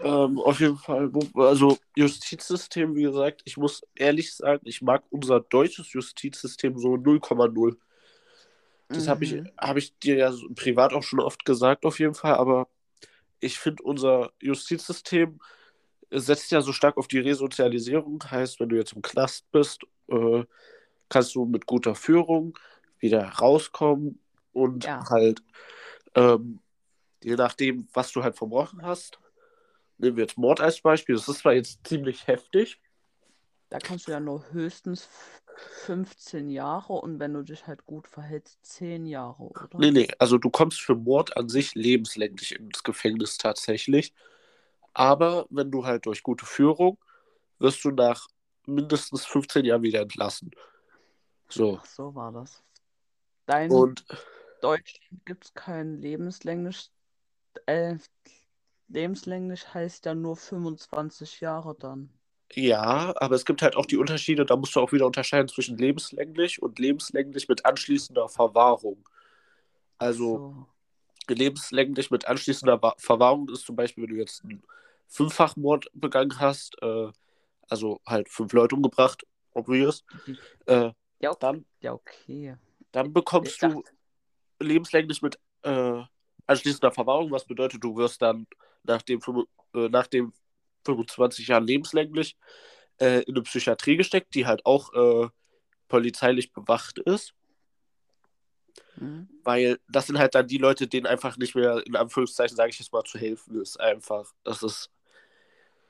Ähm, auf jeden Fall. Also Justizsystem, wie gesagt, ich muss ehrlich sagen, ich mag unser deutsches Justizsystem so 0,0. Das mhm. habe ich, hab ich dir ja so privat auch schon oft gesagt, auf jeden Fall, aber ich finde, unser Justizsystem setzt ja so stark auf die Resozialisierung. Heißt, wenn du jetzt im Knast bist, äh, kannst du mit guter Führung wieder rauskommen und ja. halt, ähm, je nachdem, was du halt verbrochen hast, nehmen wir jetzt Mord als Beispiel, das ist zwar jetzt ziemlich heftig. Da kannst du ja nur höchstens 15 Jahre und wenn du dich halt gut verhältst, 10 Jahre, oder? Nee, nee, also du kommst für Mord an sich lebenslänglich ins Gefängnis tatsächlich. Aber wenn du halt durch gute Führung wirst du nach mindestens 15 Jahren wieder entlassen. So. Ach, so war das. Dein und Deutschland gibt es kein lebenslänglich. Äh, lebenslänglich heißt ja nur 25 Jahre dann. Ja, aber es gibt halt auch die Unterschiede, da musst du auch wieder unterscheiden zwischen lebenslänglich und lebenslänglich mit anschließender Verwahrung. Also so. lebenslänglich mit anschließender Verwahrung ist zum Beispiel, wenn du jetzt einen Fünffachmord begangen hast, äh, also halt fünf Leute umgebracht, obvious, äh, ja, okay. dann, ja, okay. dann bekommst ich du dachte... lebenslänglich mit äh, anschließender Verwahrung, was bedeutet, du wirst dann nach dem, äh, nach dem 25 Jahren lebenslänglich äh, in eine Psychiatrie gesteckt, die halt auch äh, polizeilich bewacht ist. Mhm. Weil das sind halt dann die Leute, denen einfach nicht mehr, in Anführungszeichen, sage ich jetzt mal, zu helfen ist. Einfach. Das ist.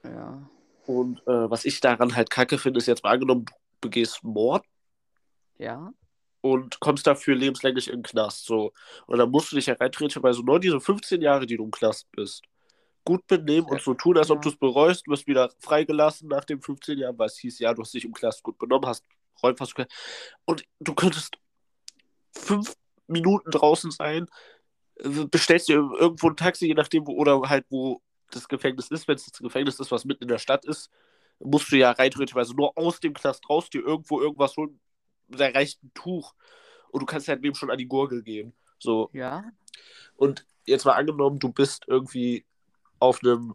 Ja. Und äh, was ich daran halt kacke finde, ist jetzt mal angenommen, du begehst Mord. Ja. Und kommst dafür lebenslänglich in den Knast. So. Und dann musst du dich ja rein theoretischerweise nur diese 15 Jahre, die du im Knast bist, gut benehmen und so tun, als ob du es bereust, du wirst wieder freigelassen nach den 15 Jahren, weil es hieß, ja, du hast dich im Knast gut benommen, hast Räumfass und du könntest fünf Minuten draußen sein, bestellst dir irgendwo ein Taxi, je nachdem, wo, oder halt, wo das Gefängnis ist, wenn es das Gefängnis ist, was mitten in der Stadt ist, musst du ja rein theoretisch nur aus dem Knast raus dir irgendwo irgendwas holen, da reicht ein Tuch und du kannst halt wem schon an die Gurgel gehen. So. Ja. Und jetzt mal angenommen, du bist irgendwie auf einem,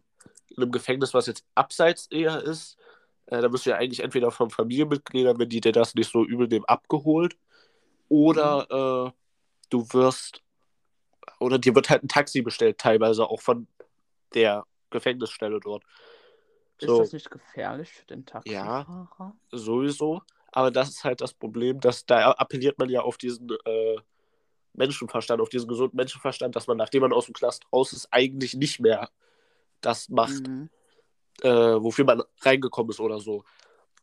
einem Gefängnis, was jetzt abseits eher ist, äh, da wirst du ja eigentlich entweder von Familienmitgliedern, wenn die dir das nicht so übel nehmen, abgeholt, oder mhm. äh, du wirst, oder dir wird halt ein Taxi bestellt, teilweise auch von der Gefängnisstelle dort. Ist so. das nicht gefährlich für den Taxifahrer? Ja, sowieso. Aber das ist halt das Problem, dass da appelliert man ja auf diesen äh, Menschenverstand, auf diesen gesunden Menschenverstand, dass man, nachdem man aus dem Knast raus ist, eigentlich nicht mehr das macht, mhm. äh, wofür man reingekommen ist oder so.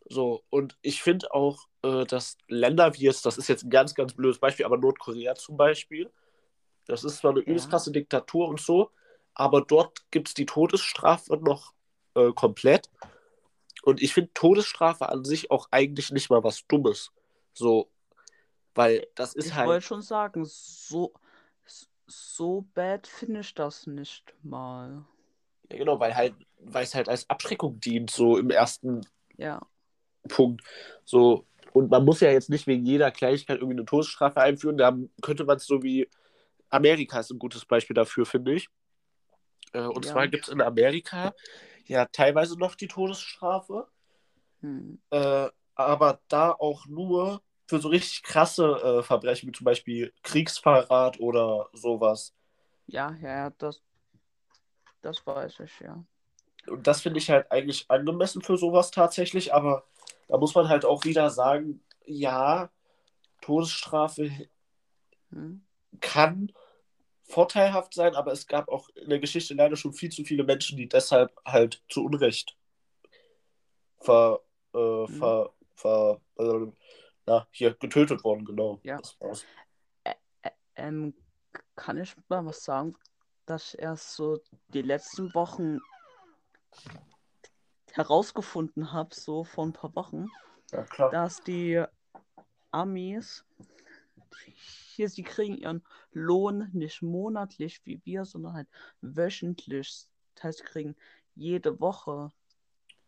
So, und ich finde auch, äh, dass Länder wie jetzt, das ist jetzt ein ganz, ganz blödes Beispiel, aber Nordkorea zum Beispiel, das ist zwar eine ja. übelst krasse Diktatur und so, aber dort gibt es die Todesstrafe noch äh, komplett. Und ich finde Todesstrafe an sich auch eigentlich nicht mal was Dummes. So, weil das ist ich halt. Ich wollte schon sagen, so, so bad finde ich das nicht mal. Ja, genau, weil halt, weil es halt als Abschreckung dient, so im ersten ja. Punkt. So, und man muss ja jetzt nicht wegen jeder Kleinigkeit irgendwie eine Todesstrafe einführen. Da könnte man es so wie Amerika ist ein gutes Beispiel dafür, finde ich. Äh, und ja. zwar gibt es in Amerika ja teilweise noch die Todesstrafe. Hm. Äh, aber da auch nur für so richtig krasse äh, Verbrechen, wie zum Beispiel Kriegsverrat oder sowas. Ja, ja, das, das weiß ich, ja. Und das finde ich halt eigentlich angemessen für sowas tatsächlich, aber da muss man halt auch wieder sagen, ja, Todesstrafe hm. kann vorteilhaft sein, aber es gab auch in der Geschichte leider schon viel zu viele Menschen, die deshalb halt zu Unrecht ver, äh, hm. ver, ver, äh, na, hier getötet worden, genau. Ja. Ähm, kann ich mal was sagen dass ich erst so die letzten Wochen herausgefunden habe, so vor ein paar Wochen, ja, dass die Amis hier, sie kriegen ihren Lohn nicht monatlich wie wir, sondern halt wöchentlich. Das heißt, sie kriegen jede Woche.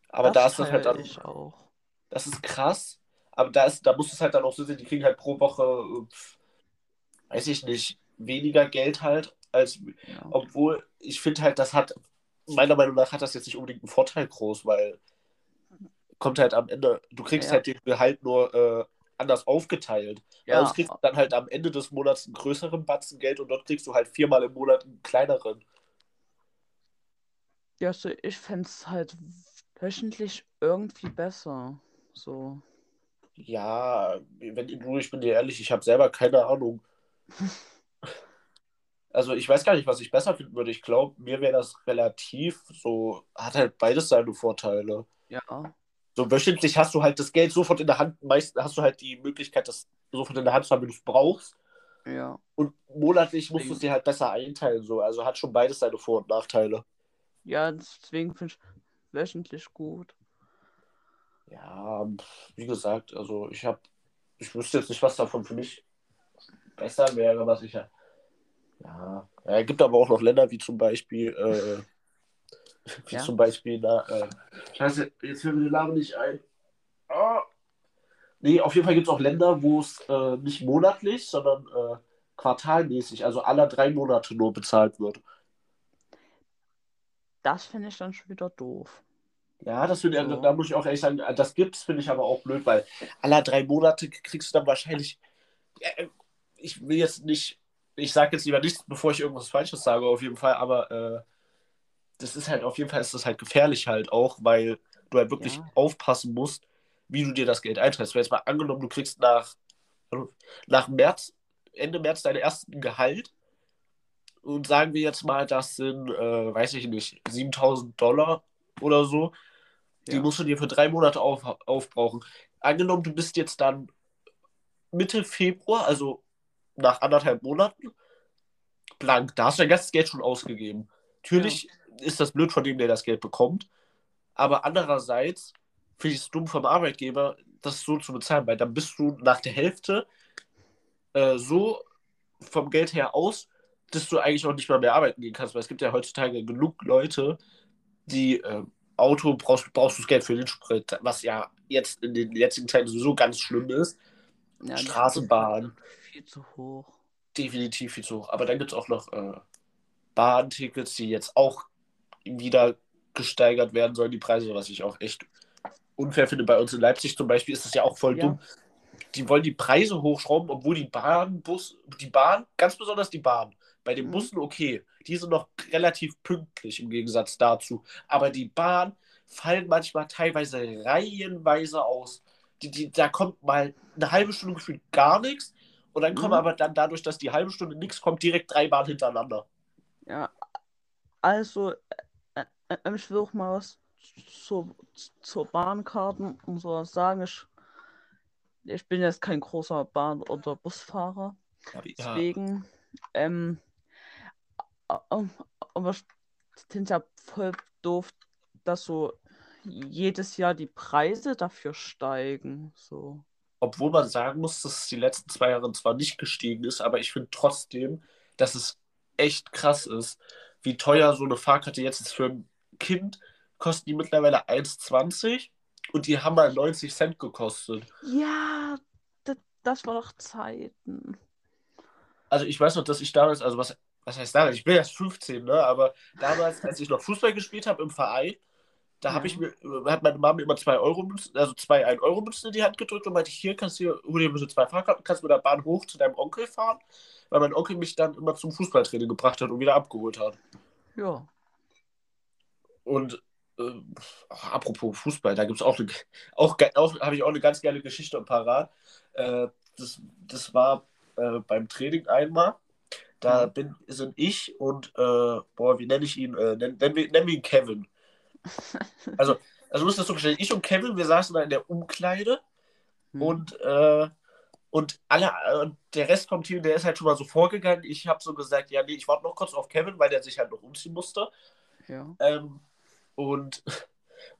Aber das da ist es halt dann. Ich auch. Das ist krass. Aber da, ist, da muss es halt dann auch so sein, die kriegen halt pro Woche, pf, weiß ich nicht, weniger Geld halt als, ja. obwohl ich finde halt, das hat meiner Meinung nach hat das jetzt nicht unbedingt einen Vorteil groß, weil kommt halt am Ende, du kriegst Ja. halt den Gehalt nur äh, anders aufgeteilt. Ja. uns kriegst du dann halt am Ende des Monats einen größeren Batzen Geld und dort kriegst du halt viermal im Monat einen kleineren. Ja, so ich fände es halt wöchentlich irgendwie besser. So. Ja, wenn du, ich bin dir ehrlich, ich habe selber keine Ahnung. Also ich weiß gar nicht, was ich besser finden würde. Ich glaube, mir wäre das relativ so, hat halt beides seine Vorteile. Ja. So wöchentlich hast du halt das Geld sofort in der Hand, meist hast du halt die Möglichkeit, das sofort in der Hand zu haben, wenn du es brauchst. Ja. Und monatlich musst du es dir halt besser einteilen. So. Also hat schon beides seine Vor- und Nachteile. Ja, deswegen finde ich wöchentlich gut. Ja, wie gesagt, also ich habe, ich wüsste jetzt nicht, was davon für mich besser wäre, was ich ja. Ja, ja es gibt aber auch noch Länder wie zum Beispiel, äh, wie Ja. zum Beispiel, na, äh, Scheiße, jetzt fällt mir der Name nicht ein. Ah. Nee, auf jeden Fall gibt es auch Länder, wo es äh, nicht monatlich, sondern äh, quartalmäßig, also alle drei Monate nur bezahlt wird. Das finde ich dann schon wieder doof. Ja, das finde ich, So. da muss ich auch ehrlich sagen, das gibt's, finde ich aber auch blöd, weil alle drei Monate kriegst du dann wahrscheinlich. äh, Ich will jetzt nicht, ich sage jetzt lieber nichts, bevor ich irgendwas Falsches sage, auf jeden Fall, aber äh, das ist halt, auf jeden Fall ist das halt gefährlich halt auch, weil du halt wirklich Ja. aufpassen musst, wie du dir das Geld einteilst. Weil jetzt mal angenommen, du kriegst nach, nach März, Ende März deinen ersten Gehalt und sagen wir jetzt mal, das sind, äh, weiß ich nicht, 7000 Dollar oder so. Die Ja. musst du dir für drei Monate auf, aufbrauchen. Angenommen, du bist jetzt dann Mitte Februar, also nach anderthalb Monaten, blank. Da hast du dein ganzes Geld schon ausgegeben. Natürlich ist das blöd von dem, der das Geld bekommt. Aber andererseits finde ich es dumm vom Arbeitgeber, das so zu bezahlen, weil dann bist du nach der Hälfte äh, so vom Geld her aus, dass du eigentlich auch nicht mal mehr arbeiten gehen kannst. Weil es gibt ja heutzutage genug Leute, die äh, Auto brauchst, brauchst du das Geld für den Sprit, was ja jetzt in den jetzigen Zeiten sowieso ganz schlimm ist. Ja, Straßenbahn. Ist Viel zu hoch. Definitiv viel zu hoch. Aber dann gibt es auch noch äh, Bahntickets, die jetzt auch wieder gesteigert werden sollen, die Preise, was ich auch echt unfair finde. Bei uns in Leipzig zum Beispiel ist das ja auch voll Ja. dumm. Die wollen die Preise hochschrauben, obwohl die Bahn, Bus, die Bahn, ganz besonders die Bahn, bei den Mhm. Bussen okay, die sind noch relativ pünktlich im Gegensatz dazu. Aber die Bahn fallen manchmal teilweise reihenweise aus. Die, die, da kommt mal eine halbe Stunde gefühlt gar nichts und dann kommen Mhm. aber dann dadurch, dass die halbe Stunde nichts kommt, direkt drei Bahnen hintereinander. Ja, also, äh, äh, ich will auch mal was zur, zur Bahnkarten und so sagen. Ich, ich bin jetzt kein großer Bahn- oder Busfahrer. Ja, Deswegen, ähm, äh, äh, aber ich finde ja voll doof, dass so jedes Jahr die Preise dafür steigen. So. Obwohl man sagen muss, dass es die letzten zwei Jahre zwar nicht gestiegen ist, aber ich finde trotzdem, dass es echt krass ist, wie teuer so eine Fahrkarte jetzt ist für ein Kind. Kosten die mittlerweile 1,20 und die haben mal 90 Cent gekostet. Ja, das, war doch Zeiten. Also ich weiß noch, dass ich damals, also was, was heißt damals? Ich bin erst 15, ne? Aber damals, als ich noch Fußball gespielt habe im Verein, da habe ich mir, hat meine Mama mir immer zwei Euro Münzen, also zwei 1 Euro Münzen in die Hand gedrückt und meinte, hier kannst du, hol dir bitte zwei Fahrkarten, kannst mit der Bahn hoch zu deinem Onkel fahren, weil mein Onkel mich dann immer zum Fußballtraining gebracht hat und wieder abgeholt hat. Ja. Und äh, apropos Fußball, da gibt es auch, eine, auch, auch habe ich auch eine ganz geile Geschichte parat. Äh, das, das war äh, beim Training einmal. Da Mhm. bin, sind ich und, äh, boah, wie nenne ich ihn? Äh, nennen, nennen, wir, nennen wir ihn Kevin. Also, also du musst das so vorstellen, ich und Kevin, wir saßen da in der Umkleide Hm. und, äh, und alle, äh, der Rest vom Team, der ist halt schon mal so vorgegangen. Ich habe so gesagt, ja, nee, ich warte noch kurz auf Kevin, weil der sich halt noch umziehen musste. Ja. Ähm, und,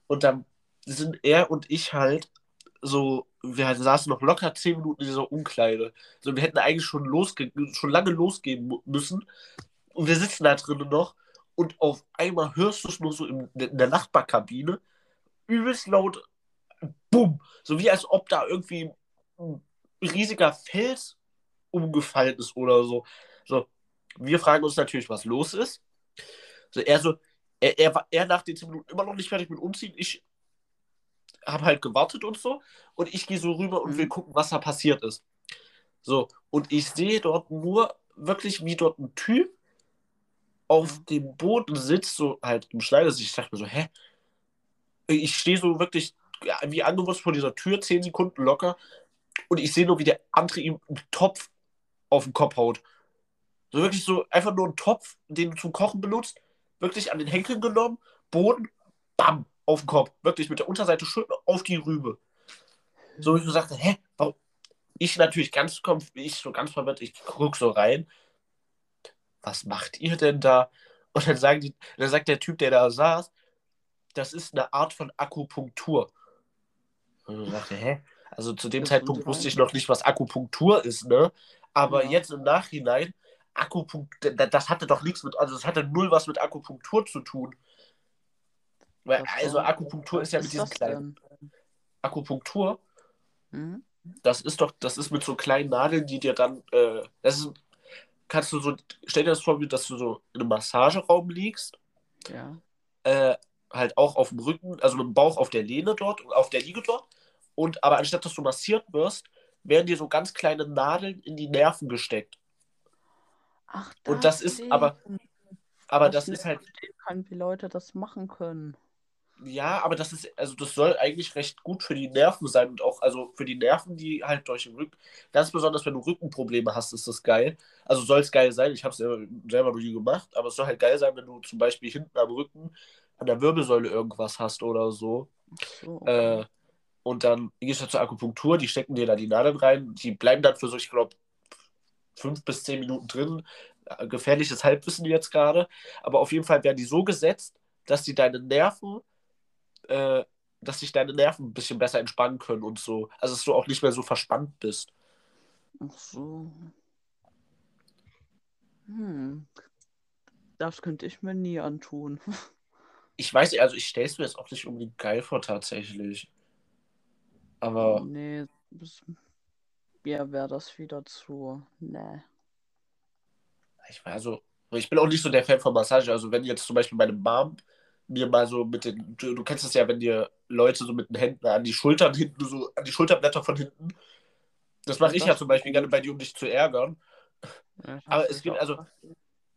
und dann sind er und ich halt so, wir halt saßen noch locker zehn Minuten in dieser Umkleide. So, wir hätten eigentlich schon, losge schon lange losgehen müssen. Und wir sitzen da drinnen noch. Und auf einmal hörst du es nur so in, in der Nachbarkabine. Übelst laut. Bumm. So wie als ob da irgendwie ein riesiger Fels umgefallen ist oder so. So, wir fragen uns natürlich, was los ist. So, er so, er, er war er nach den 10 Minuten immer noch nicht fertig mit Umziehen. Ich habe halt gewartet und so. Und ich gehe so rüber und Mhm. will gucken, was da passiert ist. So, und ich sehe dort nur wirklich, wie dort ein Typ auf dem Boden sitzt, so halt im Schneidersitz. Ich dachte mir so, hä? Ich stehe so wirklich wie angewusst vor dieser Tür, 10 Sekunden locker. Und ich sehe nur, wie der andere ihm einen Topf auf den Kopf haut. So wirklich so einfach nur einen Topf, den du zum Kochen benutzt, wirklich an den Henkeln genommen, Boden, bam, auf den Kopf. Wirklich mit der Unterseite schön auf die Rübe. So, ich so sagte, hä, warum? Ich natürlich ganz, ich so ganz verwirrt, ich guck so rein. Was macht ihr denn da? Und dann, sagen die, dann sagt der Typ, der da saß, das ist eine Art von Akupunktur. Und ich dachte, hä? Also zu dem Das Zeitpunkt wusste ich noch nicht, was Akupunktur ist, ne? Aber Ja. jetzt im Nachhinein, Akupunktur, das hatte doch nichts mit, also das hatte null was mit Akupunktur zu tun. Weil, also Akupunktur ist ja mit diesen kleinen. Akupunktur, Hm? das ist doch, das ist mit so kleinen Nadeln, die dir dann, äh, das ist, kannst du so, stell dir das vor, wie dass du so in einem Massageraum liegst, Ja. äh, halt auch auf dem Rücken, also mit dem Bauch auf der Lehne dort, auf der Liege dort. Und aber anstatt dass du massiert wirst, werden dir so ganz kleine Nadeln in die Nerven gesteckt. Ach, Und das ist aber- Aber das nicht ist halt, verstehen kann, wie Leute das machen können. Ja, aber das ist, also das soll eigentlich recht gut für die Nerven sein und auch, also für die Nerven, die halt durch den Rücken, ganz besonders wenn du Rückenprobleme hast, ist das geil. Also soll es geil sein, ich habe es selber, selber noch nie gemacht, aber es soll halt geil sein, wenn du zum Beispiel hinten am Rücken an der Wirbelsäule irgendwas hast oder so. Okay. Äh, und dann gehst du zur Akupunktur, die stecken dir da die Nadeln rein, die bleiben dann für so, ich glaube, fünf bis zehn Minuten drin. Äh, Gefährliches Halbwissen jetzt gerade. Aber auf jeden Fall werden die so gesetzt, dass die deine Nerven, äh, dass sich deine Nerven ein bisschen besser entspannen können und so. Also dass du auch nicht mehr so verspannt bist. Ach so. Hm. Das könnte ich mir nie antun. Ich weiß nicht, also ich stelle es mir jetzt auch nicht unbedingt geil vor, tatsächlich. Aber Nee, mir wäre das wieder zu. Nee. ich weiß also, ich bin auch nicht so der Fan von Massage. Also wenn jetzt zum Beispiel meine Mom mir mal so mit den, du, du kennst es ja, wenn dir Leute so mit den Händen an die Schultern hinten, so an die Schulterblätter von hinten. Das mache ich ja zum Beispiel gerne bei dir, um dich zu ärgern. Ja, Aber es gibt, also-.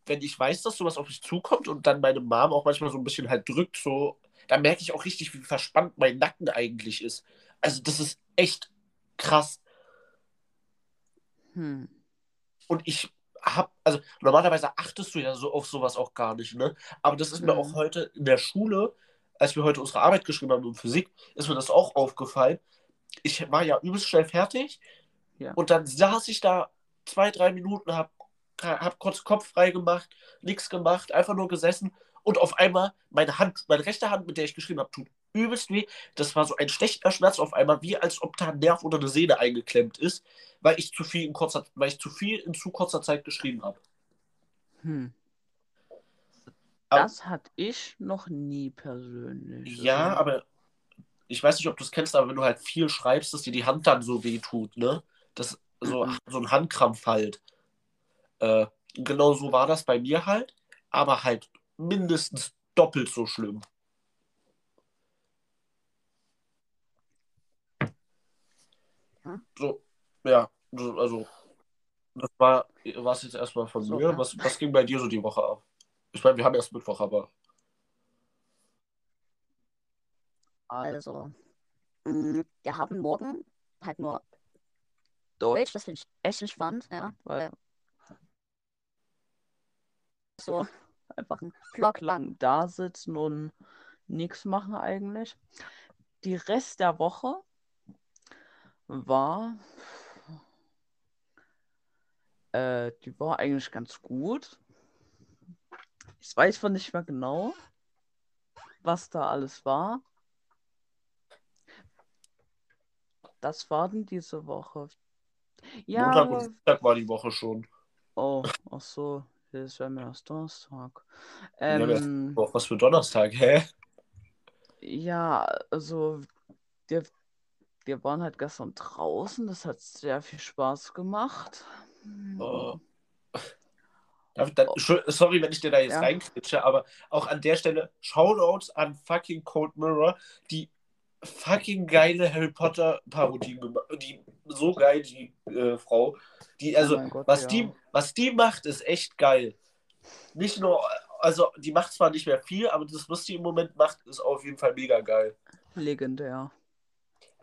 Wenn ich weiß, dass sowas auf mich zukommt und dann meine Mom auch manchmal so ein bisschen halt drückt, so, dann merke ich auch richtig, wie verspannt mein Nacken eigentlich ist. Also das ist echt krass. Hm. Und ich hab, also normalerweise achtest du ja so auf sowas auch gar nicht, ne? Aber das ist mir Mhm. auch heute in der Schule, als wir heute unsere Arbeit geschrieben haben in Physik, ist mir das auch aufgefallen. Ich war ja übelst schnell fertig Ja. und dann saß ich da zwei, drei Minuten, hab, hab kurz Kopf frei gemacht, nichts gemacht, einfach nur gesessen und auf einmal meine Hand, meine rechte Hand, mit der ich geschrieben habe, tut übelst weh. Das war so ein stechender Schmerz auf einmal, wie als ob da ein Nerv oder eine Sehne eingeklemmt ist, weil ich zu viel in kurzer, weil ich zu viel in zu kurzer Zeit geschrieben habe. Hm. Aber- Das hatte ich noch nie persönlich. Ja, aber ich weiß nicht, ob du es kennst, aber wenn du halt viel schreibst, dass dir die Hand dann so weh tut, ne? Das so, Mhm. so ein Handkrampf halt. Äh, genau so war das bei mir halt, aber halt mindestens doppelt so schlimm. So, ja, so, also, das war was jetzt erstmal von mir. ja. Was, was ging bei dir so die Woche ab? Ich meine, wir haben erst Mittwoch, aber. Also, mh, wir haben morgen halt nur Deutsch, das finde ich echt spannend, ja, weil so einfach ein Block lang da sitzen und nichts machen eigentlich. Die Rest der Woche war, äh, die war eigentlich ganz gut. Ich weiß zwar nicht mehr genau, was da alles war. Das war denn diese Woche. Ja, Montag und Dienstag war die Woche schon. oh, ach so, das wäre mir erst Donnerstag. Ja, Ähm, Boah, was für Donnerstag, hä? Ja, also wir, wir waren halt gestern draußen, das hat sehr viel Spaß gemacht. Oh. Dann, sorry, wenn ich dir da jetzt ja. reinkritsche, aber auch an der Stelle Shoutouts an fucking Cold Mirror, die fucking geile Harry Potter Parodien gemacht. Die so geil, die äh, Frau. Die, also, oh Gott, was, ja. die, was die macht, ist echt geil. Nicht nur, also die macht zwar nicht mehr viel, aber das, was die im Moment macht, ist auf jeden Fall mega geil. Legendär.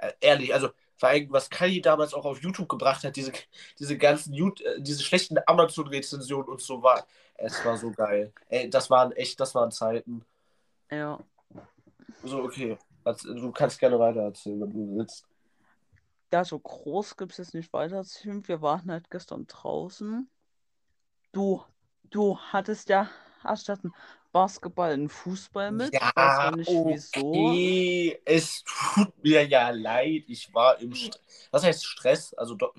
Äh, ehrlich, also vor allem, was Kali damals auch auf YouTube gebracht hat, diese, diese ganzen, äh, diese schlechten Amazon-Rezensionen und so war. Es war so geil. Ey, das waren echt, das waren Zeiten. Ja. So, okay. Du kannst gerne weiter erzählen, wenn du willst. Ja, so groß gibt es jetzt nicht weiter erzählen. Wir waren halt gestern draußen. Du, du hattest ja anstatt ein Basketball einen Fußball mit. Ja, weiß man nicht okay. wieso. Es tut mir ja leid. Ich war im Stress. Was heißt Stress? Also doch,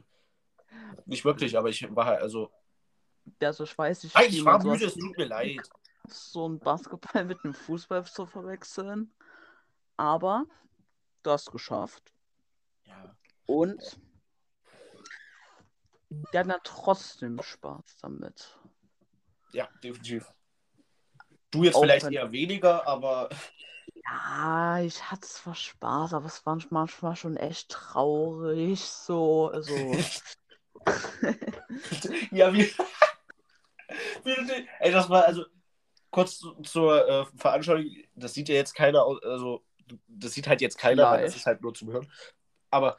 nicht wirklich, aber ich war halt, also. Also ich weiß nicht. Nein, ich war müde, es tut mir leid. So ein Basketball mit einem Fußball zu verwechseln. Aber du hast geschafft. Ja. Und der hat dann trotzdem Spaß damit. Ja, definitiv. Du jetzt Auch vielleicht eher weniger, aber. Ja, ich hatte zwar Spaß, aber es war manchmal schon echt traurig. So, also. ja, wie. Ey, das war also kurz zur äh, Veranschaulichung. Das sieht ja jetzt keiner aus. Also, das sieht halt jetzt keiner, weil das ist halt nur zum Hören. Aber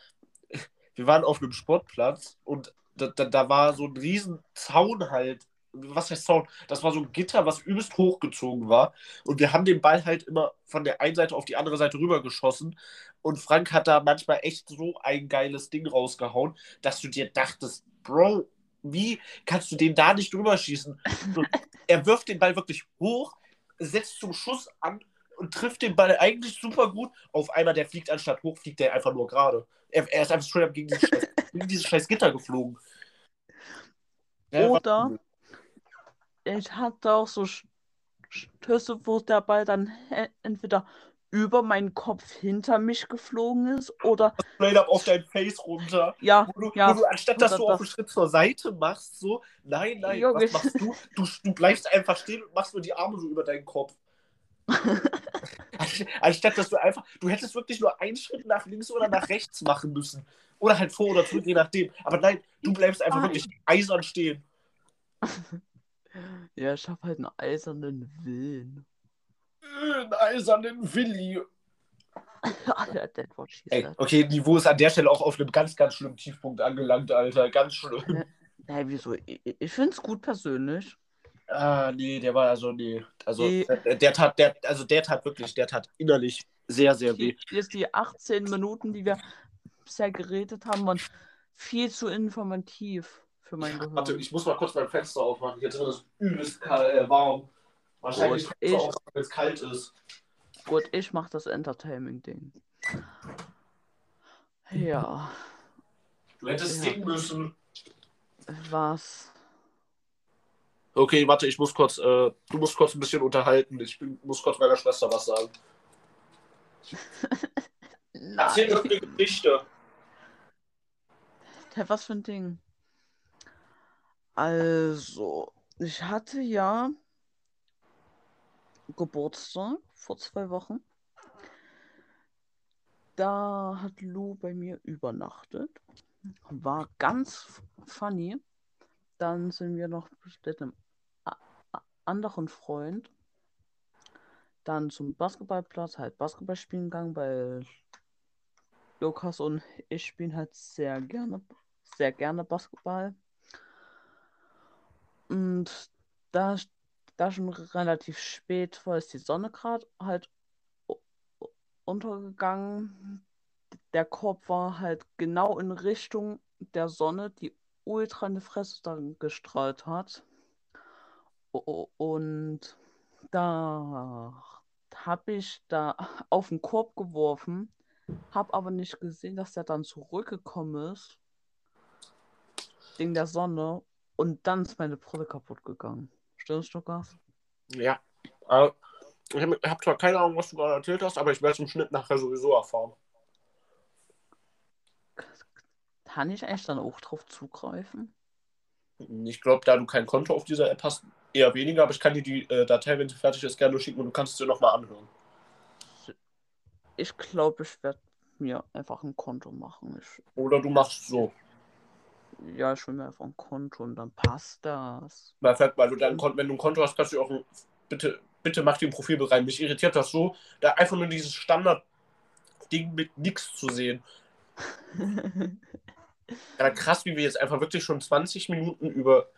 wir waren auf einem Sportplatz und da, da, da war so ein riesen Zaun halt was heißt Zaun? Das war so ein Gitter, was übelst hochgezogen war. Und wir haben den Ball halt immer von der einen Seite auf die andere Seite rüber geschossen. Und Frank hat da manchmal echt so ein geiles Ding rausgehauen, dass du dir dachtest, Bro, wie kannst du den da nicht drüber schießen? er wirft den Ball wirklich hoch, setzt zum Schuss an und trifft den Ball eigentlich super gut. Auf einmal, der fliegt anstatt hoch, fliegt der einfach nur gerade. Er, er, ist einfach straight up gegen dieses scheiß, gegen dieses scheiß Gitter geflogen. Oder ich hatte auch so Stöße, wo der Ball dann entweder über meinen Kopf hinter mich geflogen ist oder straight up auf dein Face runter. Ja, wo du, ja. Wo du, anstatt dass du auch einen Schritt zur Seite machst, so, nein, nein, Junge. was machst du? du? Du bleibst einfach stehen und machst nur die Arme so über deinen Kopf. anstatt dass du einfach, du hättest wirklich nur einen Schritt nach links oder nach rechts machen müssen. Oder halt vor oder zurück, je nachdem. Aber nein, du bleibst einfach nein. wirklich eisern stehen. Ja, ich habe halt einen eisernen Willen. Einen eisernen Willi. Ey, okay, Niveau ist an der Stelle auch auf einem ganz, ganz schlimmen Tiefpunkt angelangt, Alter. Ganz schlimm. Ja, wieso? Ich, es gut persönlich. Ah, nee, der war also, nee. Also, die, der, der, tat, der, also der tat wirklich, der tat innerlich sehr, sehr weh. Hier ist die 18 Minuten, die wir bisher geredet haben, waren viel zu informativ für mein Gehirn. Warte, ich muss mal kurz mein Fenster aufmachen. Hier drin ist übelst äh, warm. Wahrscheinlich, wenn es kalt ist. Gut, ich mach das Entertainment-Ding. Ja. Du hättest ja. singen müssen. Was? Okay, warte, ich muss kurz, äh, du musst kurz ein bisschen unterhalten. Ich bin, muss kurz meiner Schwester was sagen. Erzähl doch eine Geschichte. was für ein Ding? Also, ich hatte ja Geburtstag vor zwei Wochen. Da hat Lou bei mir übernachtet. War ganz funny. Dann sind wir noch mit einem anderen Freund dann zum Basketballplatz halt Basketball spielen gegangen, weil Lukas und ich spielen halt sehr gerne, sehr gerne Basketball. Und da, da schon relativ spät war, ist die Sonne gerade halt untergegangen. Der Korb war halt genau in Richtung der Sonne, die ultra in die Fresse dann gestrahlt hat. Und da habe ich da auf den Korb geworfen, habe aber nicht gesehen, dass er dann zurückgekommen ist. Wegen der Sonne und dann ist meine Brille kaputt gegangen. Stimmt's, Lukas? Ja. Äh, ich habe hab zwar keine Ahnung, was du gerade erzählt hast, aber ich werde es im Schnitt nachher sowieso erfahren. Kann ich eigentlich dann auch drauf zugreifen? Ich glaube, da du kein Konto auf dieser App hast, eher weniger, aber ich kann dir die äh, Datei, wenn sie fertig ist, gerne schicken und du kannst dir nochmal anhören. Ich glaube, ich werde mir einfach ein Konto machen. Ich, Oder du machst so. Ja, ich will mir einfach ein Konto und dann passt das. Perfekt, weil du dann, wenn du ein Konto hast, kannst du auch ein, bitte, bitte mach dir ein Profilbild rein. Mich irritiert das so, da einfach nur dieses Standard-Ding mit nichts zu sehen. Ja, krass, wie wir jetzt einfach wirklich schon 20 Minuten über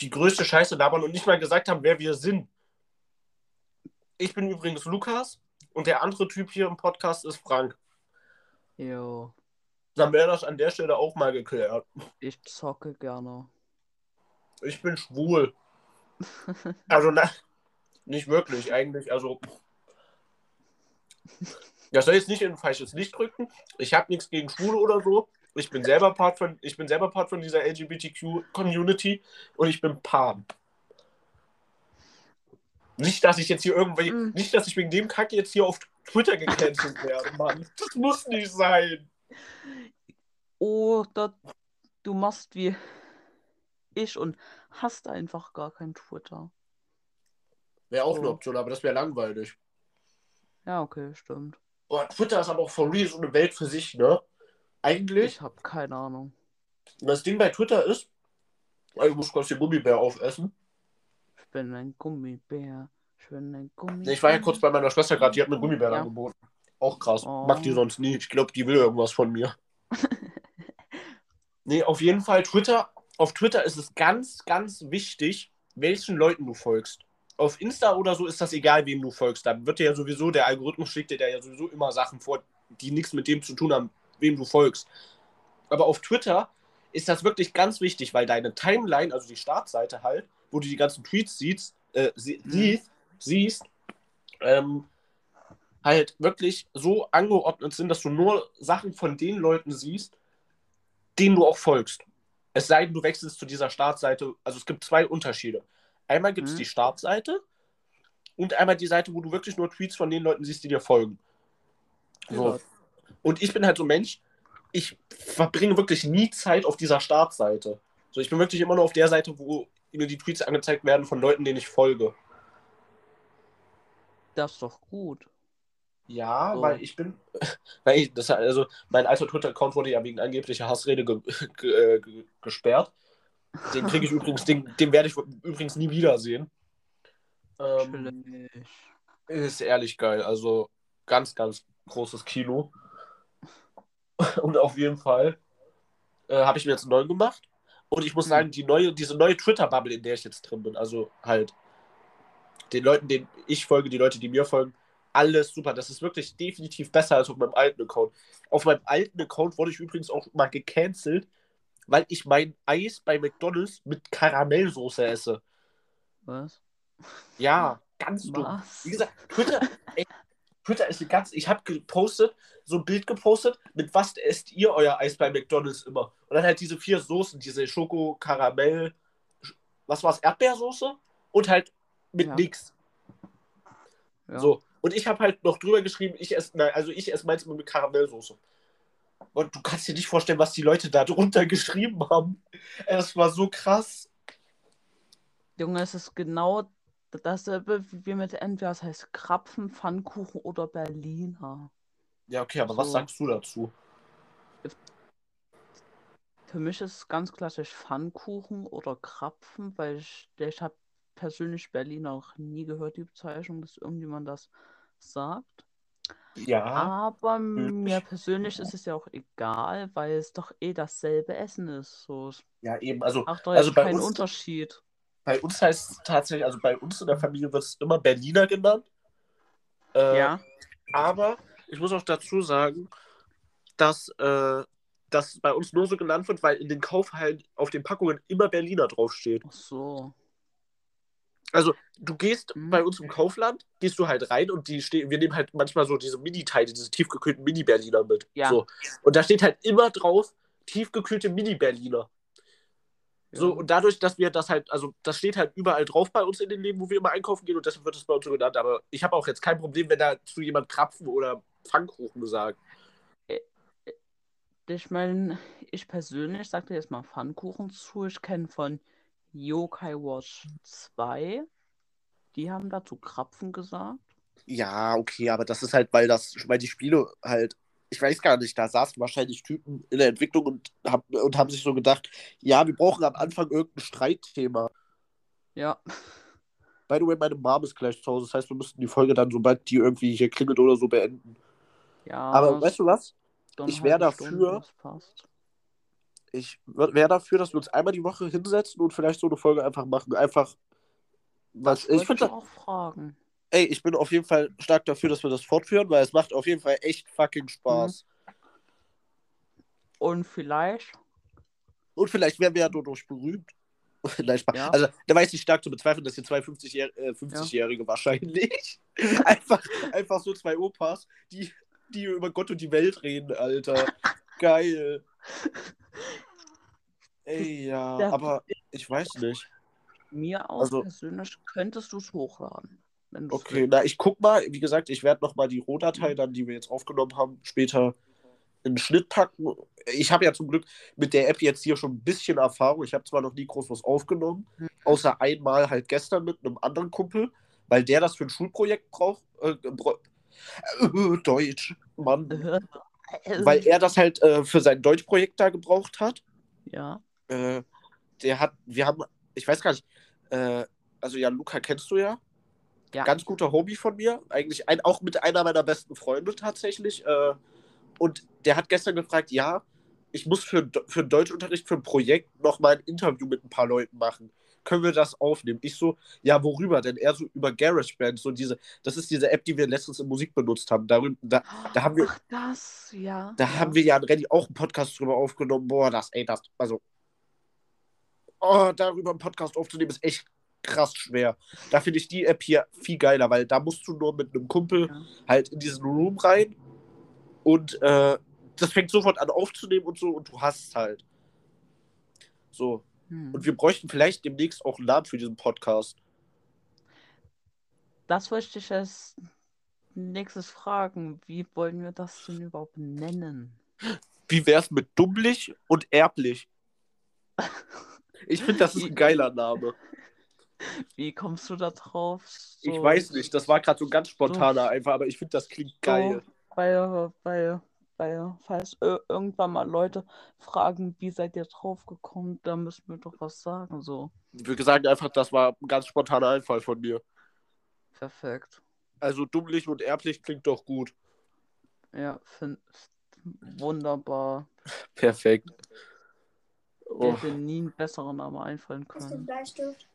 die größte Scheiße labern und nicht mal gesagt haben, wer wir sind. Ich bin übrigens Lukas und der andere Typ hier im Podcast ist Frank. jo, Dann wäre das an der Stelle auch mal geklärt. ich zocke gerne. Ich bin schwul. Also, na, nicht wirklich, eigentlich. Also, das soll jetzt nicht in ein falsches Licht drücken. Ich habe nichts gegen Schwule oder so. Ich bin selber Part von, ich bin selber Part von dieser LGBTQ-Community und ich bin Pan. Nicht, dass ich jetzt hier irgendwie, Mm. nicht, dass ich wegen dem Kack jetzt hier auf Twitter gecancelt werde, Mann. Das muss nicht sein. Oder du machst wie ich und hast einfach gar kein Twitter. Wäre auch So. eine Option, aber das wäre langweilig. Ja, okay, stimmt. Oh, Twitter ist aber auch for real so eine Welt für sich, ne? Eigentlich, Ich habe keine Ahnung. das Ding bei Twitter ist, oh, ich muss kurz den Gummibär aufessen. Ich bin ein Gummibär. Ich bin ein Gummibär. Ich war ja kurz bei meiner Schwester gerade, die hat mir Gummibär Ja. angeboten. Auch krass. Oh. Mag die sonst nie. Ich glaube, die will irgendwas von mir. Nee, auf jeden Fall Twitter. Auf Twitter ist es ganz, ganz wichtig, welchen Leuten du folgst. Auf Insta oder so ist das egal, wem du folgst. Da wird dir ja sowieso, der Algorithmus schlägt dir ja sowieso immer Sachen vor, die nichts mit dem zu tun haben, wem du folgst. Aber auf Twitter ist das wirklich ganz wichtig, weil deine Timeline, also die Startseite halt, wo du die ganzen Tweets siehst, äh, sie, Mhm. siehst, siehst ähm, halt wirklich so angeordnet sind, dass du nur Sachen von den Leuten siehst, denen du auch folgst. Es sei denn, du wechselst zu dieser Startseite. Also es gibt zwei Unterschiede. Einmal gibt es Mhm. die Startseite und einmal die Seite, wo du wirklich nur Tweets von den Leuten siehst, die dir folgen. So. Ja. Und ich bin halt so ein Mensch, ich verbringe wirklich nie Zeit auf dieser Startseite. So, ich bin wirklich immer nur auf der Seite, wo mir die Tweets angezeigt werden von Leuten, denen ich folge. Das ist doch gut. Ja, So. weil ich bin, weil ich, das, also mein alter Twitter-Account wurde ja wegen angeblicher Hassrede ge, ge, äh, ge, gesperrt. Den kriege ich übrigens, den, den werde ich übrigens nie wiedersehen. Ähm, ist ehrlich geil, also ganz, ganz großes Kino. Und auf jeden Fall äh, habe ich mir jetzt einen neuen gemacht. Und ich muss Hm. sagen, die neue, diese neue Twitter-Bubble, in der ich jetzt drin bin, also halt den Leuten, denen ich folge, die Leute, die mir folgen, alles super. Das ist wirklich definitiv besser als auf meinem alten Account. Auf meinem alten Account wurde ich übrigens auch mal gecancelt, weil ich mein Eis bei McDonalds mit Karamellsoße esse. Was? Ja, ganz dumm. Was? Wie gesagt, Twitter, ey, Twitter ist eine ganz. Ich habe gepostet, so ein Bild gepostet, mit was esst ihr euer Eis bei McDonalds immer? Und dann halt diese vier Soßen, diese Schoko, Karamell, was war's, Erdbeersoße und halt mit Ja. nix. Ja. So. Und ich habe halt noch drüber geschrieben, ich esse, nein, also ich esse meins immer mit Karamellsoße. Und du kannst dir nicht vorstellen, was die Leute da drunter geschrieben haben. Es war so krass. Junge, es ist genau dasselbe wie mit entweder es heißt Krapfen, Pfannkuchen oder Berliner. Ja, okay, aber was So. sagst du dazu? Für mich ist es ganz klassisch Pfannkuchen oder Krapfen, weil ich, ich habe persönlich Berliner noch nie gehört, die Bezeichnung, dass irgendjemand das sagt. Ja. Aber mir ich- persönlich ist es ja auch egal, weil es doch eh dasselbe Essen ist. So, Ja, eben. Also doch Also bei keinen uns- Unterschied. Bei uns heißt es tatsächlich, also bei uns in der Familie wird es immer Berliner genannt. Äh, Ja, Aber ich muss auch dazu sagen, dass äh, das bei uns nur so genannt wird, weil in den Kaufhallen auf den Packungen immer Berliner draufsteht. ach so. Also du gehst Mhm. bei uns im Kaufland, gehst du halt rein und die stehen, wir nehmen halt manchmal so diese Mini-Teile, diese tiefgekühlten Mini-Berliner mit. Ja. So. Und da steht halt immer drauf, tiefgekühlte Mini-Berliner. So, und dadurch, dass wir das halt, also das steht halt überall drauf bei uns in den Läden, wo wir immer einkaufen gehen und deshalb wird es bei uns so genannt. Aber ich habe auch jetzt kein Problem, wenn da zu jemand Krapfen oder Pfannkuchen sagt. Ich meine, ich persönlich sagte jetzt mal Pfannkuchen zu. Ich kenne von Yokai Watch 2. Die haben dazu Krapfen gesagt. Ja, okay, aber das ist halt, weil das, weil die Spiele halt, ich weiß gar nicht, da saßen wahrscheinlich Typen in der Entwicklung und, hab, und haben sich so gedacht, ja, wir brauchen am Anfang irgendein Streitthema. Ja. By the way, meine Mom ist gleich zu Hause, das heißt, wir müssten die Folge dann, sobald die irgendwie hier klingelt oder so, beenden. Ja. Aber weißt du was? ich wär halbe Stunde, dafür. Ich wäre dafür, dass wir uns einmal die Woche hinsetzen und vielleicht so eine Folge einfach machen. Einfach. Was, Das ich finde, auch fragen. ey, ich bin auf jeden Fall stark dafür, dass wir das fortführen, weil es macht auf jeden Fall echt fucking Spaß. Und vielleicht, Und vielleicht werden wir ja dadurch berühmt. Nein, Spaß. Ja. Also, da weiß ich stark zu bezweifeln, dass hier zwei 50-Jährige äh, 50 wahrscheinlich einfach, einfach so zwei Opas, die, die über Gott und die Welt reden, Alter. Geil. Ey, ja, Ja. aber ich weiß nicht. mir auch Also- persönlich, könntest du es hochladen. Wenn du's Okay, na, ich guck mal, wie gesagt, ich werde nochmal die Rohdatei dann, die wir jetzt aufgenommen haben, später in den Schnitt packen. Ich habe ja zum Glück mit der App jetzt hier schon ein bisschen Erfahrung. Ich habe zwar noch nie groß was aufgenommen, Mhm. außer einmal halt gestern mit einem anderen Kumpel, weil der das für ein Schulprojekt braucht. Äh, bra- äh, Deutsch, Mann. Äh, Weil er das halt äh, für sein Deutschprojekt da gebraucht hat. Ja, Äh, der hat, wir haben, ich weiß gar nicht, äh, also ja, Luca kennst du ja. ja. Ganz guter Hobby von mir. Eigentlich ein, auch mit einer meiner besten Freunde tatsächlich. Äh, und der hat gestern gefragt, ja, ich muss für, für einen Deutschunterricht, für ein Projekt nochmal ein Interview mit ein paar Leuten machen. Können wir das aufnehmen? Ich so, ja, worüber denn? Er so über GarageBand, so diese, das ist diese App, die wir letztens in Musik benutzt haben. Darüber, da, da haben wir, Ach, das, ja. da ja. haben wir ja Renny auch einen Podcast drüber aufgenommen. Boah, das, ey, das, also. Oh, darüber einen Podcast aufzunehmen, ist echt krass schwer. Da finde ich die App hier viel geiler, weil da musst du nur mit einem Kumpel Ja. halt in diesen Room rein und äh, das fängt sofort an aufzunehmen und so und du hast halt. So. Hm. Und wir bräuchten vielleicht demnächst auch einen Namen für diesen Podcast. Das wollte ich als nächstes fragen. Wie wollen wir das denn überhaupt nennen? Wie wär's mit dummlich und erblich? Ich finde, das ist ein geiler Name. Wie kommst du da drauf? Ich So- weiß nicht, das war gerade so ganz spontaner einfach, aber ich finde, das klingt geil. So, weil, weil, falls ir- irgendwann mal Leute fragen, wie seid ihr drauf gekommen, da müssen wir doch was sagen. So, Wir sagen einfach, das war ein ganz spontaner Einfall von mir. perfekt. Also dummlich und erblich klingt doch gut. Ja, find, wunderbar. Perfekt. Mir Oh, hätte nie einen besseren Namen einfallen Hast du einen können. Bleistift?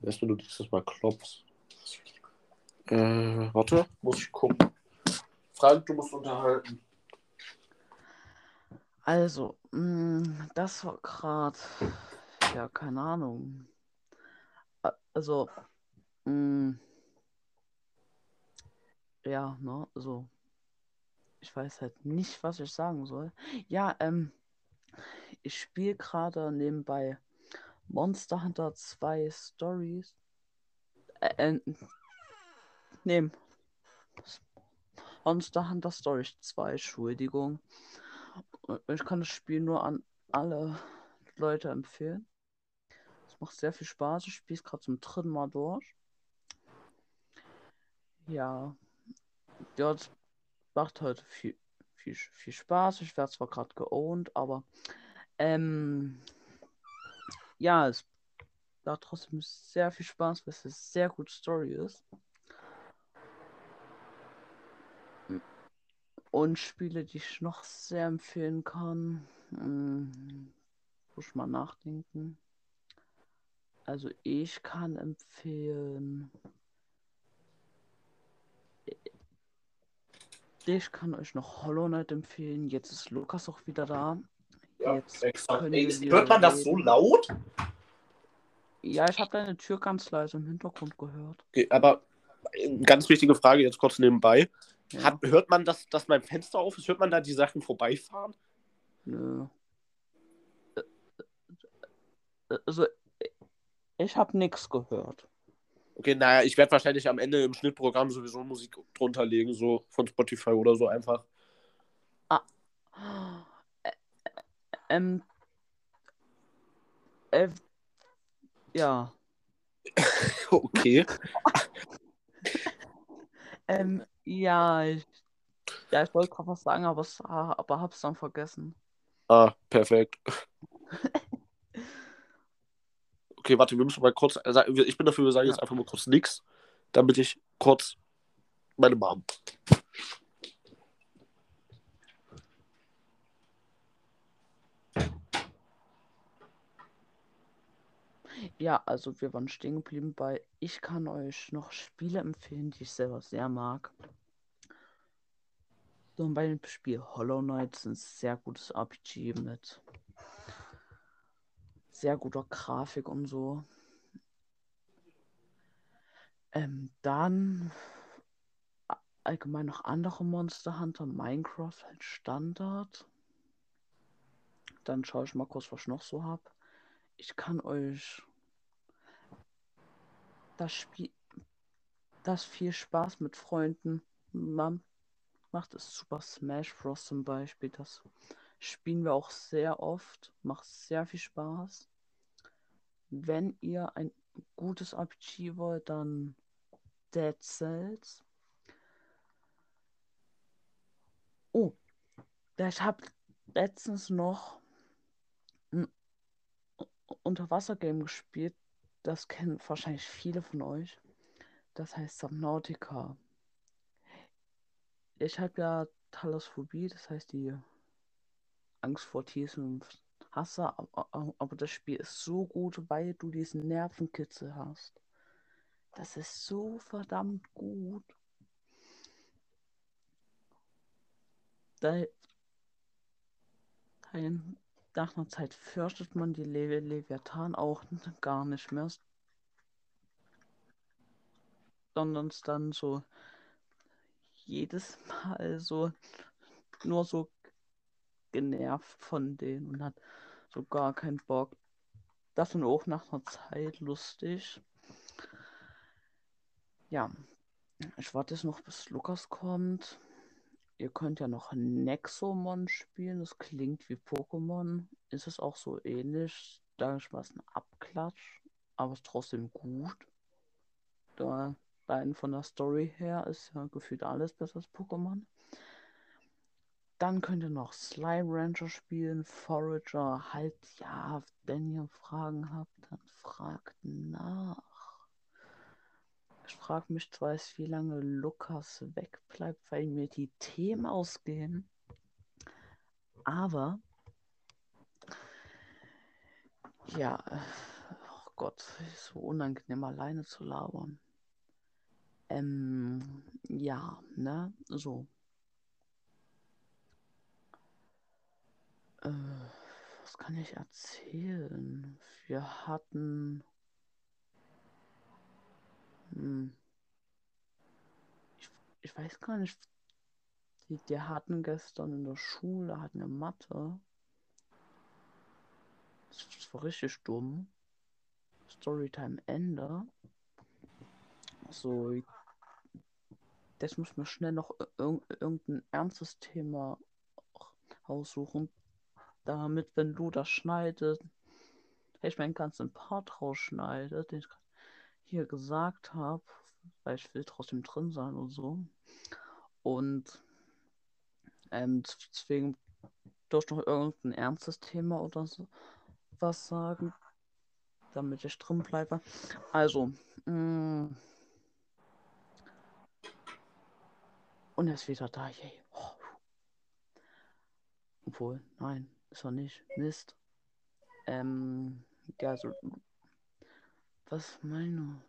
weißt du, du nächstes Mal klopfst. Äh, warte, muss ich gucken. Frank, du musst unterhalten. Also, mh, das war gerade, ja, keine Ahnung. Also, mh, ja, ne, so. Ich weiß halt nicht, was ich sagen soll. Ja, ähm, ich spiele gerade nebenbei Monster Hunter 2 Stories. Äh, äh, nee. Monster Hunter Stories 2, Entschuldigung. Und Ich kann das Spiel nur an alle Leute empfehlen. Es macht sehr viel Spaß. Ich spiele es gerade zum dritten Mal durch. Ja. Ja, es macht heute viel, viel, viel Spaß. Ich werde zwar gerade geowned, aber ähm, ja, es macht trotzdem sehr viel Spaß, weil es eine sehr gute Story ist. Und Spiele, die ich noch sehr empfehlen kann. Hm, muss ich mal nachdenken. Also ich kann empfehlen. Ich kann euch noch Hollow Knight empfehlen. Jetzt ist Lukas auch wieder da. Jetzt können Ey, hört man das so laut? Ja, ich habe deine Tür ganz leise im Hintergrund gehört. Okay, aber äh, ganz wichtige Frage jetzt kurz nebenbei. Ja, Hat, hört man, dass, dass mein Fenster auf ist? Hört man da die Sachen vorbeifahren? nö. Äh, äh, Also, ich habe nichts gehört. Okay, naja, ich werde wahrscheinlich am Ende im Schnittprogramm sowieso Musik drunter legen, so von Spotify oder so einfach. Ä- Ähm, äh, Ja. Okay. Ähm, ja, ich, ja, ich wollte gerade was sagen, aber, es, aber hab's dann vergessen. Ah, perfekt. Okay, warte, wir müssen mal kurz. Also ich bin dafür, wir sagen Ja. jetzt einfach mal kurz nichts, damit ich kurz meine Mom. Ja, also wir waren stehen geblieben bei, ich kann euch noch Spiele empfehlen, die ich selber sehr mag. Zum Beispiel Hollow Knight ist ein sehr gutes RPG mit sehr guter Grafik und so. Ähm, dann allgemein noch andere Monster Hunter, Minecraft halt Standard. Dann schaue ich mal kurz, was ich noch so habe. Ich kann euch das Spiel, das viel Spaß mit Freunden man macht, ist Super Smash Bros. zum Beispiel. Das spielen wir auch sehr oft, macht sehr viel Spaß. Wenn ihr ein gutes RPG wollt, dann Dead Cells. Oh, ich habe letztens noch ein Unterwasser-Game gespielt. Das kennen wahrscheinlich viele von euch. Das heißt Subnautica. Ich habe ja Thalasphobie, das heißt die Angst vor tiefen aber- Aber das Spiel ist so gut, weil du diesen Nervenkitzel hast. Das ist so verdammt gut. Da, Ein- nach einer Zeit fürchtet man die Le Leviathan auch gar nicht mehr, sondern ist dann so jedes Mal so nur so genervt von denen und hat so gar keinen Bock. Das und auch nach einer Zeit lustig. Ja, ich warte jetzt noch, bis Lukas kommt. Ihr könnt ja noch Nexomon spielen. Das klingt wie Pokémon. Ist es auch so ähnlich. Da ist was ein Abklatsch, aber ist trotzdem gut. Da rein von der Story her ist ja gefühlt alles besser als Pokémon. Dann könnt ihr noch Slime Rancher spielen, Forager. Halt, ja, wenn ihr Fragen habt, dann fragt nach. Ich frage mich zwar, wie lange Lukas wegbleibt, weil mir die Themen ausgehen. Aber ja, oh Gott, ist so unangenehm alleine zu labern. Ähm, ja, ne, so. Äh, was kann ich erzählen? Wir hatten. Hm, ich, ich weiß gar nicht. Die, die hatten gestern in der Schule, hatten eine Mathe. Das, das war richtig dumm. Storytime Ende. So, das muss man schnell noch ir irgendein ernstes Thema raussuchen, damit, wenn du das schneidest, ich meinen ganzen Part rausschneide, den hier gesagt habe, weil ich will trotzdem drin sein und so. Und ähm, deswegen durch noch irgendein ernstes Thema oder so was sagen, damit ich drin bleibe. Also, mh, und er ist wieder da. Yay. Oh. Obwohl, nein, ist er nicht. Mist. Ähm, ja, also, was meine?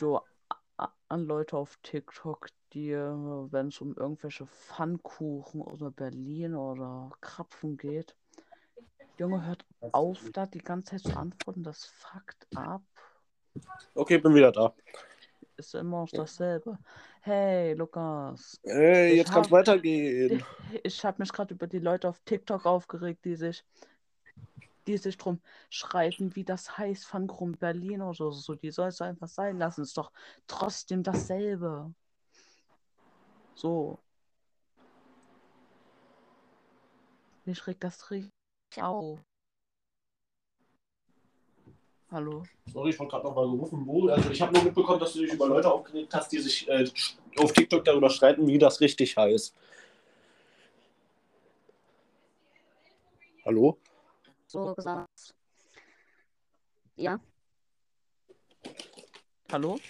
So, a- an Leute auf TikTok, die, äh, wenn es um irgendwelche Pfannkuchen oder Berlin oder Krapfen geht, Junge, hört auf, da die ganze Zeit zu antworten. Das fuckt ab. Okay, bin wieder da. Ist immer noch dasselbe. Hey, Lukas. Hey, Ich jetzt kann's hab- weitergehen. Ich habe mich gerade über die Leute auf TikTok aufgeregt, die sich, die sich drum schreiben, wie das heißt, Pfannkuchen Berlin oder so. so. Die soll es einfach sein lassen. Ist doch trotzdem dasselbe. So. Mich regt das richtig auf. Hallo. Sorry, ich wurde gerade nochmal gerufen. Wo? Also ich habe nur mitbekommen, dass du dich über Leute aufgeregt hast, die sich äh, auf TikTok darüber streiten, wie das richtig heißt. Hallo? So gesagt. Ja, Hallo?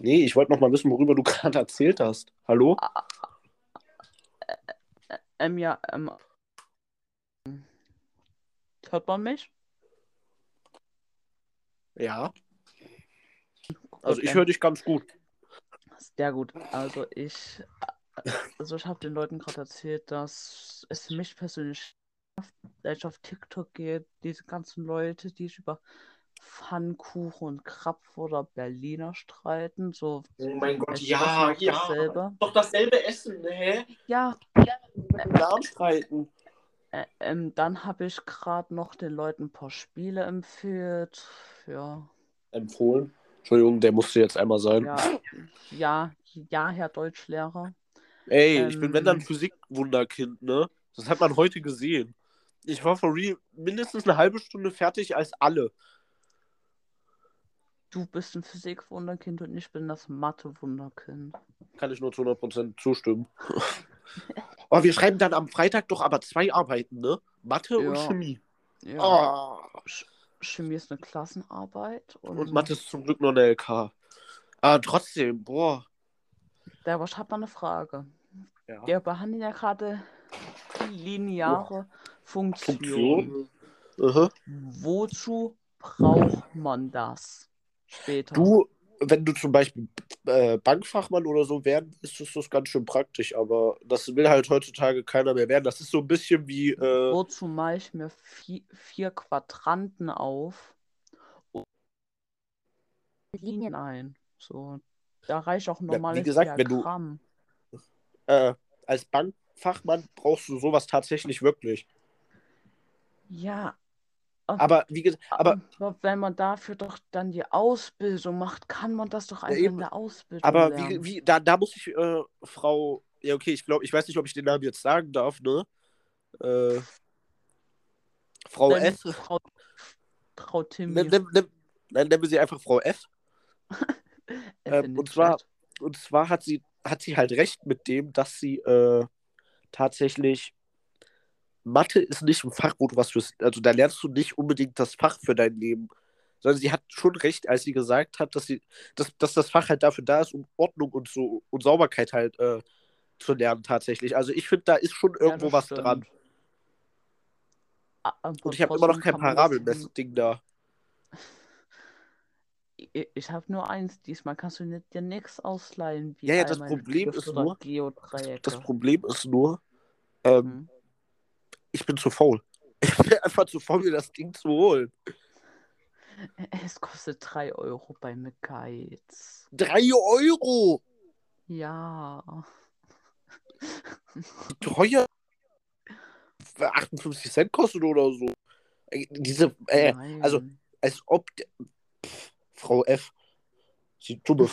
Nee, ich wollte noch mal wissen, worüber du gerade erzählt hast. Hallo? Ähm, ja, ähm. Hört man mich? Ja. Also ich Okay. höre dich ganz gut. Sehr gut. Also ich, also ich habe den Leuten gerade erzählt, dass es für mich persönlich, wenn ich auf TikTok gehe, diese ganzen Leute, die sich über Pfannkuchen und Krapfen oder Berliner streiten, so Oh mein Gott, ja, ja. dasselbe. Doch dasselbe Essen, ne? Ja, Mit Namen streiten. äh, ähm, dann habe ich gerade noch den Leuten ein paar Spiele empfiehlt. Ja, Empfohlen. Entschuldigung, der musste jetzt einmal sein. ja, ja, ja, Herr Deutschlehrer. Ey, ich bin wenn dann Ähm. Physikwunderkind, ne? Das hat man heute gesehen. Ich war for real mindestens eine halbe Stunde fertig als alle. Du bist ein Physikwunderkind und ich bin das Mathe-Wunderkind. Kann ich nur zu 100% zustimmen. Aber wir schreiben dann am Freitag doch aber zwei Arbeiten, ne? Mathe und Ja. Chemie. Ja. Oh. Ch- Chemie ist eine Klassenarbeit und, Und Mathe ist zum Glück nur eine LK. Aber trotzdem, boah. Da ich habe mal eine Frage. Ja. Wir behandeln ja gerade lineare Funktion. Funktion. Wozu braucht man das später? Du, wenn du zum Beispiel äh, Bankfachmann oder so werden willst, ist das ganz schön praktisch, aber das will halt heutzutage keiner mehr werden. Das ist so ein bisschen wie, äh, Wozu mache ich mir vier, vier Quadranten auf und Linien ein? So, da reicht auch ein wie normales gesagt, wenn du- Diagramm. äh, als Bankfachmann brauchst du sowas tatsächlich wirklich. Ja, Aber wie gesagt, aber, aber wenn man dafür doch dann die Ausbildung macht, kann man das doch einfach eben. in der Ausbildung aber lernen. wie, wie, da, da muss ich äh, Frau, ja okay, ich glaube, ich weiß nicht, ob ich den Namen jetzt sagen darf, ne? Äh, Frau Nenn F. Frau, Frau Timmy. Nimm, nimm, nimm, nein, nennen wir sie einfach Frau F. Ähm, und zwar-. Und zwar hat sie, hat sie halt recht mit dem, dass sie äh, tatsächlich Mathe ist nicht ein Fach, wo du was fürs, also da lernst du nicht unbedingt das Fach für dein Leben. Sondern sie hat schon recht, als sie gesagt hat, dass sie, dass, dass das Fach halt dafür da ist, um Ordnung und so und Sauberkeit halt äh, zu lernen tatsächlich. Also ich finde, da ist schon Ja, irgendwo das was stimmt. dran. Aber Und ich habe immer noch kein das- Parabelmessding da. Ich, ich habe nur eins. Diesmal kannst du nicht, dir nichts ausleihen. Wie Ja, ja, das all meine Problem Stift- ist nur-. Das Problem ist nur. Ich bin zu faul. Ich bin einfach zu faul, mir das Ding zu holen. Es kostet 3 Euro bei McGuides. Drei Euro! Ja. teuer 58 Cent kostet oder so. Diese, äh, also- als ob Pff, Frau F. Sie dumme.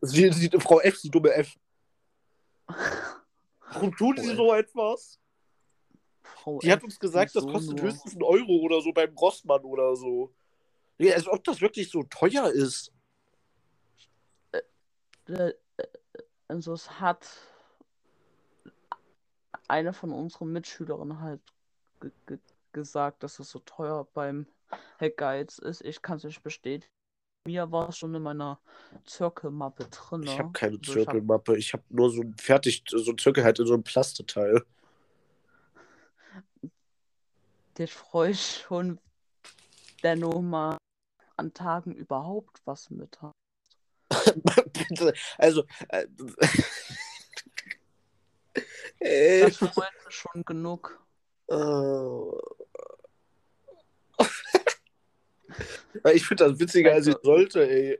Sie, sie, Frau F, sie dumme F. Warum tun sie so etwas? Die hat uns gesagt, das kostet nur? höchstens einen Euro oder so beim Grossmann oder so. Nee, als ob das wirklich so teuer ist. Äh, äh, Also es hat eine von unseren Mitschülerinnen halt ge ge gesagt, dass es so teuer beim Hack Guides ist. Ich kann es nicht bestätigen. Mir war es schon in meiner Zirkelmappe drin. Ich habe keine Also hab- Zirkelmappe. Ich habe nur so ein fertig, so ein Zirkel halt in so einem Plasteteil. Ich freue schon, wenn du mal an Tagen überhaupt was mit hast. Bitte, also. Äh, Das freut mich schon genug. äh, ich finde das witziger, als ich Also- sollte, ey.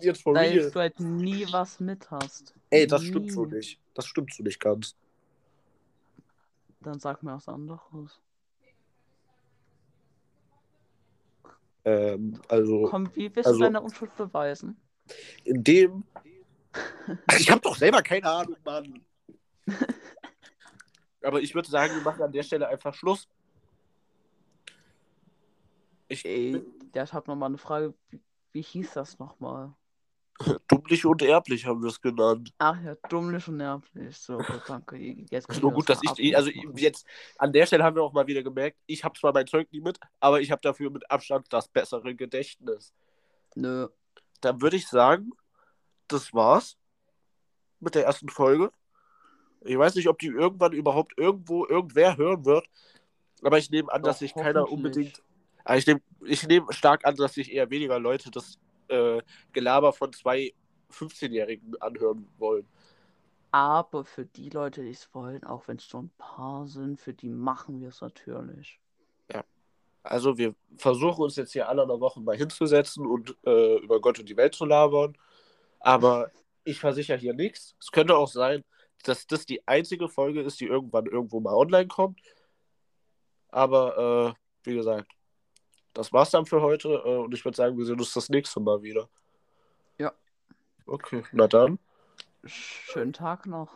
Jetzt for Weil real. du halt nie was mit hast. Ey, das stimmt so Nie. nicht. Das stimmt so nicht ganz. Dann sag mir was anderes. Ähm, also, Komm, wie willst also- du deine Unschuld beweisen? in dem. Ach, ich habe doch selber keine Ahnung, Mann. Aber ich würde sagen, wir machen an der Stelle einfach Schluss. Ich Ey, bin, ich habe nochmal eine Frage. Wie, wie hieß das nochmal? Dummlich und erblich haben wir es genannt. Ach ja, dummlich und nervlich. So, gut, danke. Jetzt können Nur gut, das dass ich, also jetzt an der Stelle haben wir auch mal wieder gemerkt, ich habe zwar mein Zeug nie mit, aber ich habe dafür mit Abstand das bessere Gedächtnis. Nö. Dann würde ich sagen, das war's mit der ersten Folge. Ich weiß nicht, ob die irgendwann überhaupt irgendwo irgendwer hören wird, aber ich nehme an, dass Doch, sich keiner unbedingt. Aber ich nehme ich nehm stark an, dass sich eher weniger Leute das äh, Gelaber von zwei 15-Jährigen anhören wollen. Aber für die Leute, die es wollen, auch wenn es nur ein paar sind, für die machen wir es natürlich. Also wir versuchen uns jetzt hier alle einer Woche mal hinzusetzen und äh, über Gott und die Welt zu labern. Aber ich versichere hier nichts. Es könnte auch sein, dass das die einzige Folge ist, die irgendwann irgendwo mal online kommt. Aber äh, wie gesagt, das war's dann für heute. Äh, und ich würde sagen, wir sehen uns das nächste Mal wieder. Ja. Okay, na dann. Schönen Tag noch.